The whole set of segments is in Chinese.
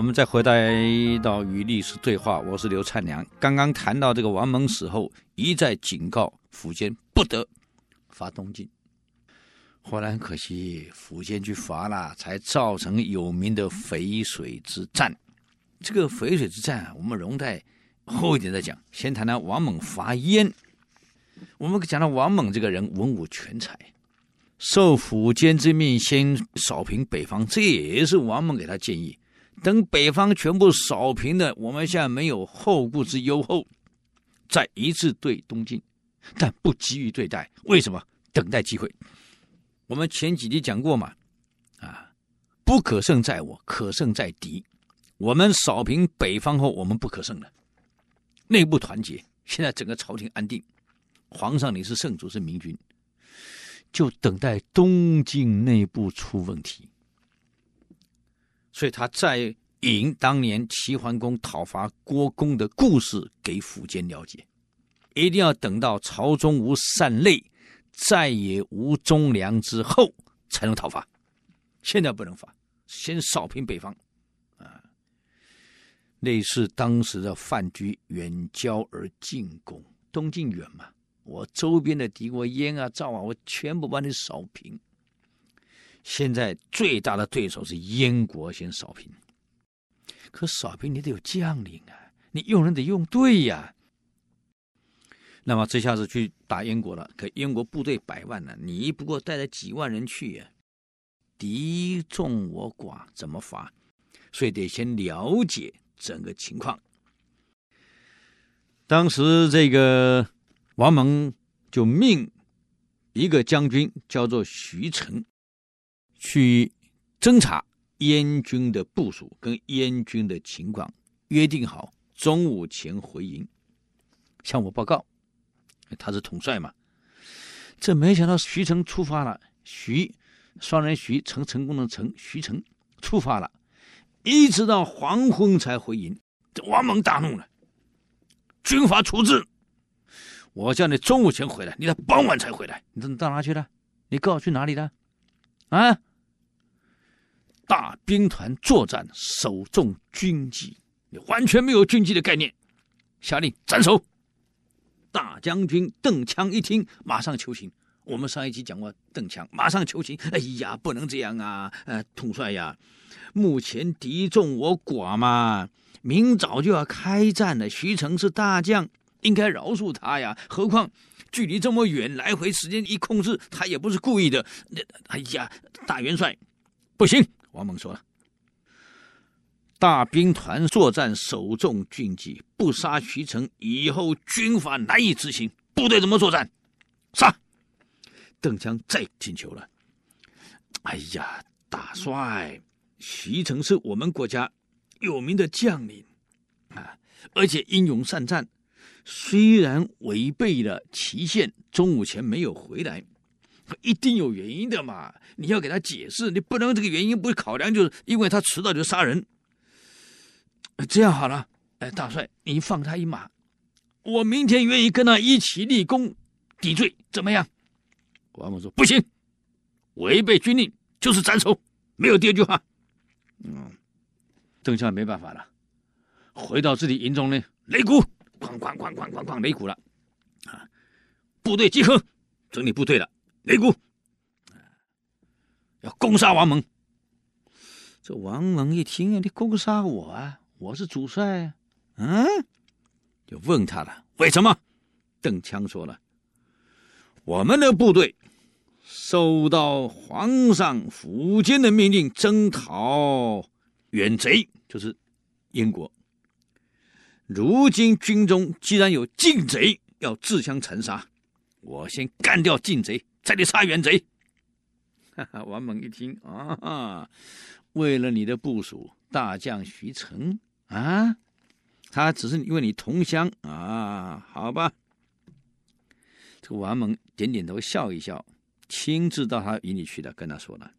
我们再回来到与历史对话，我是刘灿良。刚刚谈到这个王猛死后，一再警告苻坚不得伐东晋。后来很可惜，苻坚去伐了，才造成有名的淝水之战。这个淝水之战，我们容在后一点再讲。先谈谈王猛伐燕。我们讲到王猛这个人文武全才，受苻坚之命先扫平北方，这也是王猛给他建议。等北方全部扫平了，我们现在没有后顾之忧后，再一致对东晋，但不急于对待。为什么？等待机会。我们前几集讲过嘛，啊，不可胜在我，可胜在敌。我们扫平北方后，我们不可胜了，内部团结。现在整个朝廷安定，皇上你是圣主，是明君，就等待东晋内部出问题。所以他再引当年齐桓公讨伐郭公的故事给苻坚了解，一定要等到朝中无善类，再也无忠良之后，才能讨伐。现在不能伐，先扫平北方。啊，类似当时的范雎远交而进攻，东晋远嘛，我周边的敌国燕啊、赵啊，我全部把你扫平。现在最大的对手是燕国，先扫平。可扫平你得有将领啊，你用人得用对呀。那么这下子去打燕国了，可燕国部队百万呢，你不过带了几万人去呀，敌众我寡，怎么伐？所以得先了解整个情况。当时这个王蒙就命一个将军叫做徐成。去侦查燕军的部署跟燕军的情况，约定好中午前回营，向我报告。他是统帅嘛，这没想到徐成出发了，徐双人徐成成功的成徐成出发了，一直到黄昏才回营。这王猛大怒了，军法处置，我叫你中午前回来，你到傍晚才回来，你到哪去了？你告去哪里了？啊？大兵团作战，首重军纪，你完全没有军纪的概念。下令斩首。大将军邓羌一听，马上求情。我们上一集讲过，邓羌马上求情。哎呀，不能这样啊！呃，统帅呀，目前敌众我寡嘛，明早就要开战了。徐成是大将，应该饶恕他呀。何况距离这么远，来回时间一控制，他也不是故意的。那哎呀，大元帅，不行。王猛说了：“大兵团作战，首重军纪，不杀徐成，以后军法难以执行。部队怎么作战？杀！”邓羌再请求了：“哎呀，大帅，徐成是我们国家有名的将领啊，而且英勇善战。虽然违背了期限，中午前没有回来。”一定有原因的嘛！你要给他解释，你不能这个原因不考量，就是因为他迟到就杀人。这样好了，哎，大帅，你放他一马，我明天愿意跟他一起立功抵罪，怎么样？王猛说不行，违背军令就是斩首，没有第二句话。嗯，邓羌没办法了，回到自己营中呢，擂鼓，哐哐哐哐哐哐擂鼓了，啊，部队集合，整理部队了。擂鼓，要攻杀王猛。这王猛一听啊，你攻杀我啊，我是主帅啊，嗯，就问他了，为什么？邓羌说了，我们的部队受到皇上苻坚的命令征讨远贼，就是燕国。如今军中既然有晋贼要自相残杀，我先干掉晋贼。在这里杀元贼，王猛一听啊，为了你的部署大将徐成啊，他只是因为你同乡啊，好吧。这个王猛点点头，笑一笑，亲自到他营里去了，跟他说了：“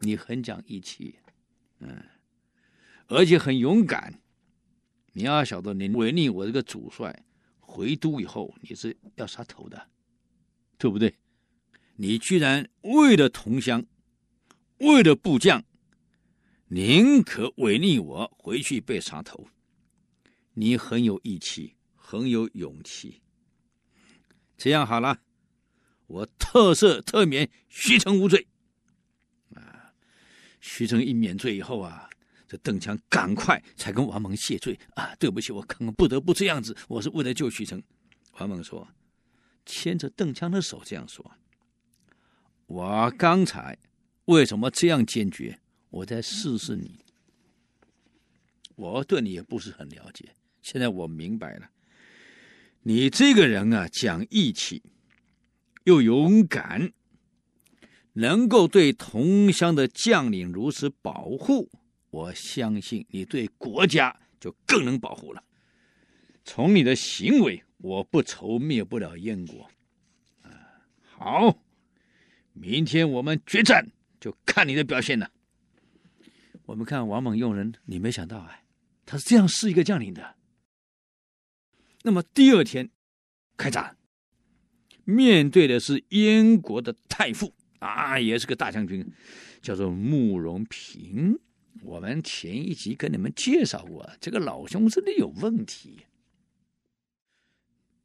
你很讲义气，嗯，而且很勇敢。你要晓得，你违逆我这个主帅，回都以后你是要杀头的，对不对？”你居然为了同乡，为了部将，宁可违逆我，回去被杀头。你很有义气，很有勇气。这样好了，我特赦特免徐成无罪。啊，徐成一免罪以后啊，这邓强赶快才跟王蒙谢罪啊，对不起，我可能不得不这样子，我是为了救徐成。王蒙说，牵着邓强的手这样说：“我刚才为什么这样坚决？”我在试试你，我对你也不是很了解。现在我明白了，你这个人啊，讲义气，又勇敢，能够对同乡的将领如此保护，我相信你对国家就更能保护了。从你的行为，我不愁灭不了燕国。啊，好，明天我们决战，就看你的表现了。我们看王猛用人，你没想到啊，他是这样试一个将领的。那么第二天开战，面对的是燕国的太傅啊，也是个大将军，叫做慕容平。我们前一集跟你们介绍过，这个老兄真的有问题。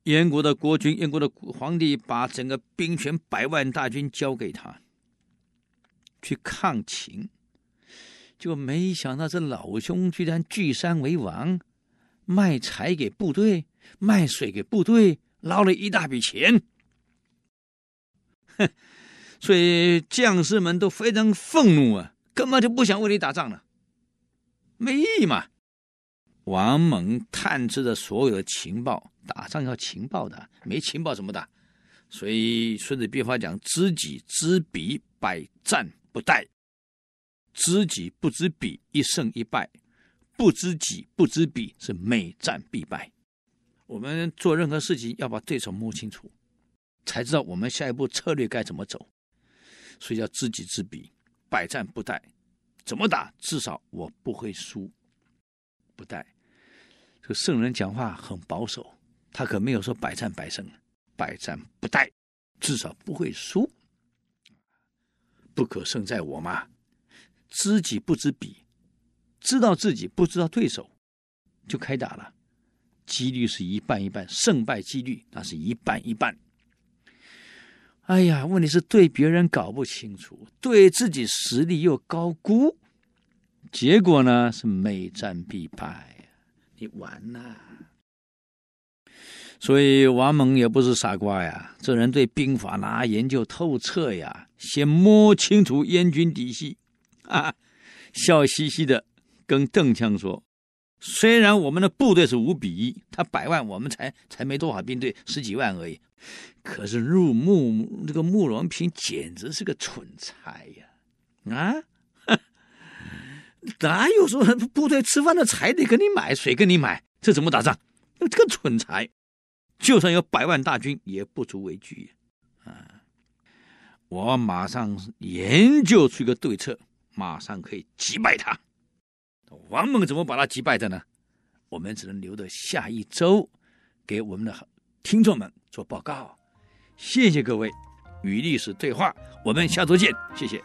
燕国的国君，燕国的皇帝把整个兵权百万大军交给他，去抗秦。就没想到这老兄居然据山为王，卖柴给部队，卖水给部队，捞了一大笔钱。哼，所以将士们都非常愤怒啊，根本就不想为你打仗了，没意义嘛。王猛探知的所有的情报，打仗要情报的，没情报怎么打？所以《孙子兵法》讲：知己知彼，百战不殆。知己不知彼，一胜一败；不知己不知彼，是每战必败。我们做任何事情要把对手摸清楚，才知道我们下一步策略该怎么走。所以叫知己知彼，百战不殆。怎么打？至少我不会输。不殆，这个圣人讲话很保守，他可没有说百战百胜。百战不殆，至少不会输。不可胜在我嘛。知己不知彼，知道自己不知道对手，就开打了，几率是一半一半，胜败几率那是一半一半。哎呀，问题是对别人搞不清楚，对自己实力又高估，结果呢是每战必败，你完了。所以王猛也不是傻瓜呀，这人对兵法哪研究透彻呀，先摸清楚燕军底细。啊，笑嘻嘻的跟邓强说：“虽然我们的部队是五比一，他百万，我们才才没多少兵队，十几万而已。可是入慕这个慕容平简直是个蠢材呀！啊，哪有说部队吃饭的柴得给你买，水给你买，这怎么打仗？这个蠢材，就算有百万大军也不足为惧啊！我马上研究出一个对策。”马上可以击败他，王猛怎么把他击败的呢？我们只能留到下一周给我们的听众们做报告。谢谢各位，与历史对话，我们下周见，谢谢。